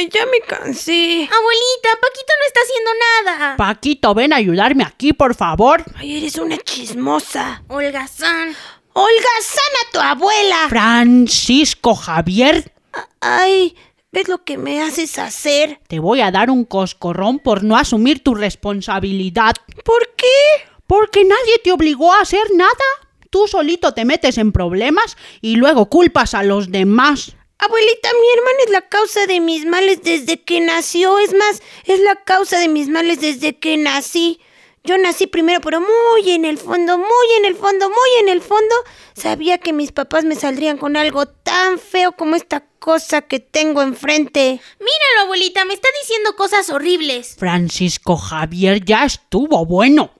Ay, ya me cansé. Abuelita, Paquito no está haciendo nada. Paquito, ven a ayudarme aquí, por favor. Ay, eres una chismosa. Holgazán. Olga, sana a tu abuela. Francisco Javier, Ay, ¿ves lo que me haces hacer? te voy a dar un coscorrón por no asumir tu responsabilidad. ¿Por qué? Porque nadie te obligó a hacer nada. Tú solito te metes en problemas y luego culpas a los demás. Abuelita, mi hermana es la causa de mis males desde que nació. Es más, es la causa de mis males desde que nací. Yo nací primero, pero muy en el fondo, muy en el fondo, muy en el fondo, sabía que mis papás me saldrían con algo tan feo como esta cosa que tengo enfrente. Míralo, abuelita, me está diciendo cosas horribles. Francisco Javier ya estuvo bueno.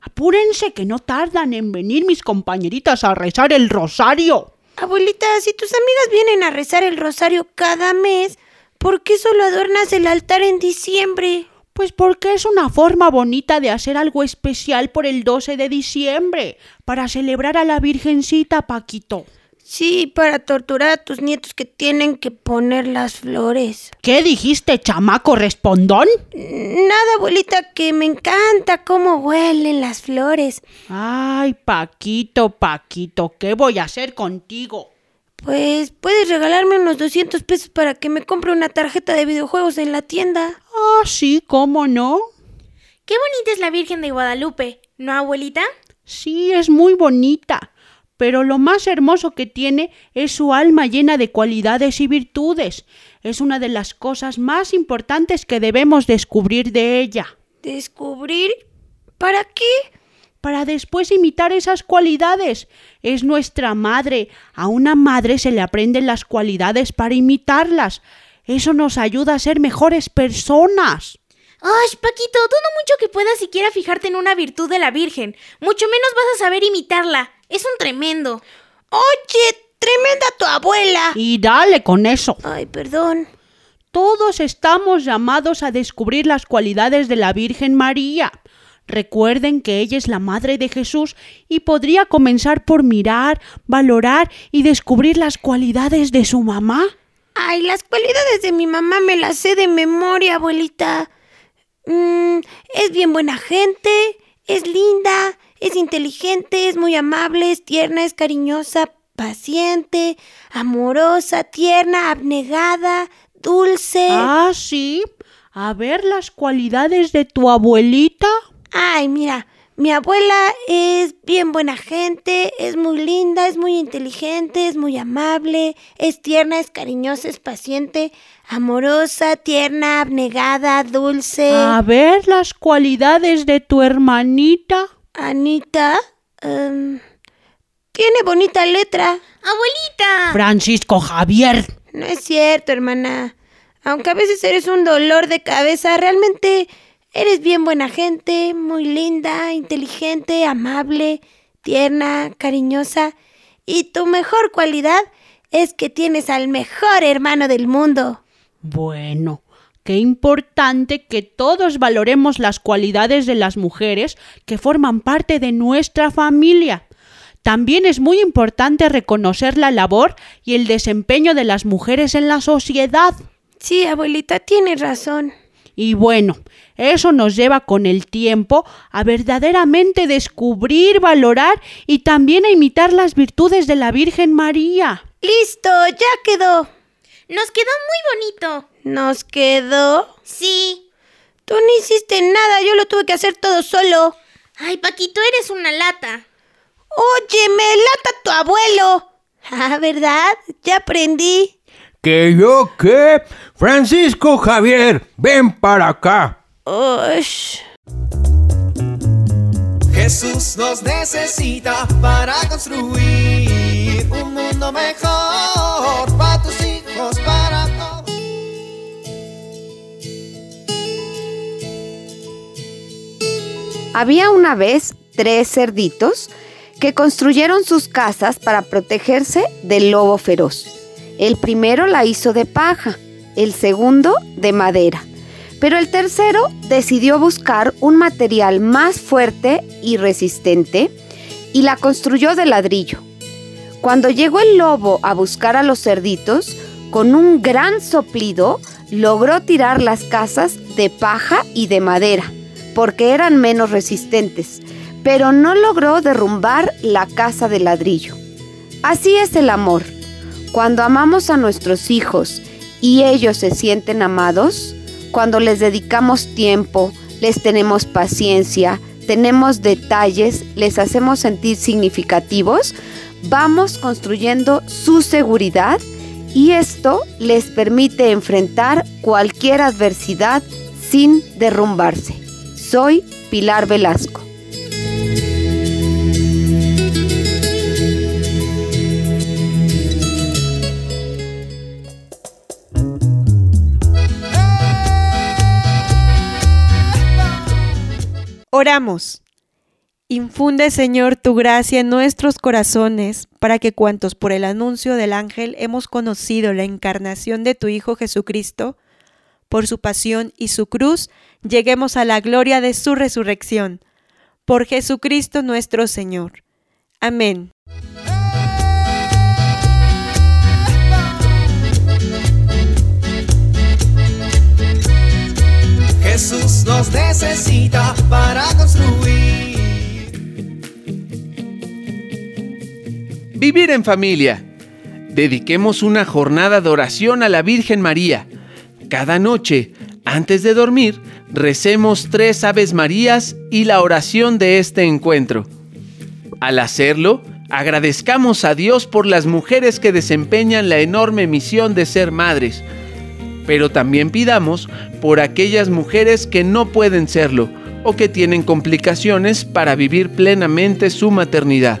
Apúrense que no tardan en venir mis compañeritas a rezar el rosario. Abuelita, si tus amigas vienen a rezar el rosario cada mes, ¿por qué solo adornas el altar en diciembre? Pues porque es una forma bonita de hacer algo especial por el 12 de diciembre, para celebrar a la Virgencita, Paquito. Sí, para torturar a tus nietos que tienen que poner las flores. ¿Qué dijiste, chamaco respondón? Nada, abuelita, que me encanta cómo huelen las flores. Ay, Paquito, Paquito, ¿qué voy a hacer contigo? Pues puedes regalarme unos 200 pesos para que me compre una tarjeta de videojuegos en la tienda. Ah, sí, ¿cómo no? Qué bonita es la Virgen de Guadalupe, ¿no, abuelita? Sí, es muy bonita, pero lo más hermoso que tiene es su alma llena de cualidades y virtudes. Es una de las cosas más importantes que debemos descubrir de ella, ¿Descubrir? ¿Para qué? para después imitar esas cualidades. Es nuestra madre. A una madre se le aprenden las cualidades para imitarlas. Eso nos ayuda a ser mejores personas. Ay, Paquito, dudo mucho que puedas siquiera fijarte en una virtud de la Virgen. Mucho menos vas a saber imitarla. Es un tremendo. Oye, tremenda tu abuela. Y dale con eso. Ay, perdón. Todos estamos llamados a descubrir las cualidades de la Virgen María. Recuerden que ella es la Madre de Jesús y podría comenzar por mirar, valorar y descubrir las cualidades de su mamá. Ay, las cualidades de mi mamá me las sé de memoria, abuelita. Mm, es bien buena gente, es linda, es inteligente, es muy amable, es tierna, es cariñosa, paciente, amorosa, tierna, abnegada, dulce. Ah, sí. A ver las cualidades de tu abuelita. Ay, mira, mi abuela es bien buena gente, es muy linda, es muy inteligente, es muy amable, es tierna, es cariñosa, es paciente, amorosa, tierna, abnegada, dulce. A ver las cualidades de tu hermanita. Anita, em, tiene bonita letra. Abuelita. Francisco Javier. No es cierto, hermana. Aunque a veces eres un dolor de cabeza, realmente eres bien buena gente, muy linda, inteligente, amable, tierna, cariñosa. Y tu mejor cualidad es que tienes al mejor hermano del mundo. Bueno, qué importante que todos valoremos las cualidades de las mujeres que forman parte de nuestra familia. También es muy importante reconocer la labor y el desempeño de las mujeres en la sociedad. Sí, abuelita, tienes razón. Y bueno, eso nos lleva con el tiempo a verdaderamente descubrir, valorar y también a imitar las virtudes de la Virgen María. Listo, ya quedó. Nos quedó muy bonito. ¿Nos quedó? Sí. Tú no hiciste nada, yo lo tuve que hacer todo solo. Ay, Paquito, eres una lata. Oye, me lata tu abuelo. Ah, ¿verdad? Ya aprendí. ¿Que yo qué? Francisco Javier, ven para acá. Ush. Jesús nos necesita para construir un mundo mejor Había una vez tres cerditos que construyeron sus casas para protegerse del lobo feroz. El primero la hizo de paja, el segundo de madera, pero el tercero decidió buscar un material más fuerte y resistente y la construyó de ladrillo. Cuando llegó el lobo a buscar a los cerditos, con un gran soplido logró tirar las casas de paja y de madera, porque eran menos resistentes, pero no logró derrumbar la casa de ladrillo. Así es el amor. Cuando amamos a nuestros hijos y ellos se sienten amados, cuando les dedicamos tiempo, les tenemos paciencia, tenemos detalles, les hacemos sentir significativos, vamos construyendo su seguridad y esto les permite enfrentar cualquier adversidad sin derrumbarse. Soy Pilar Velasco. Oramos. Infunde, Señor, tu gracia en nuestros corazones, para que cuantos por el anuncio del ángel hemos conocido la encarnación de tu Hijo Jesucristo, por su pasión y su cruz, lleguemos a la gloria de su resurrección. Por Jesucristo nuestro Señor. Amén. Jesús nos necesita para construir. Vivir en familia. Dediquemos una jornada de oración a la Virgen María. Cada noche, antes de dormir, recemos tres Aves Marías y la oración de este encuentro. Al hacerlo, agradezcamos a Dios por las mujeres que desempeñan la enorme misión de ser madres, pero también pidamos por aquellas mujeres que no pueden serlo o que tienen complicaciones para vivir plenamente su maternidad.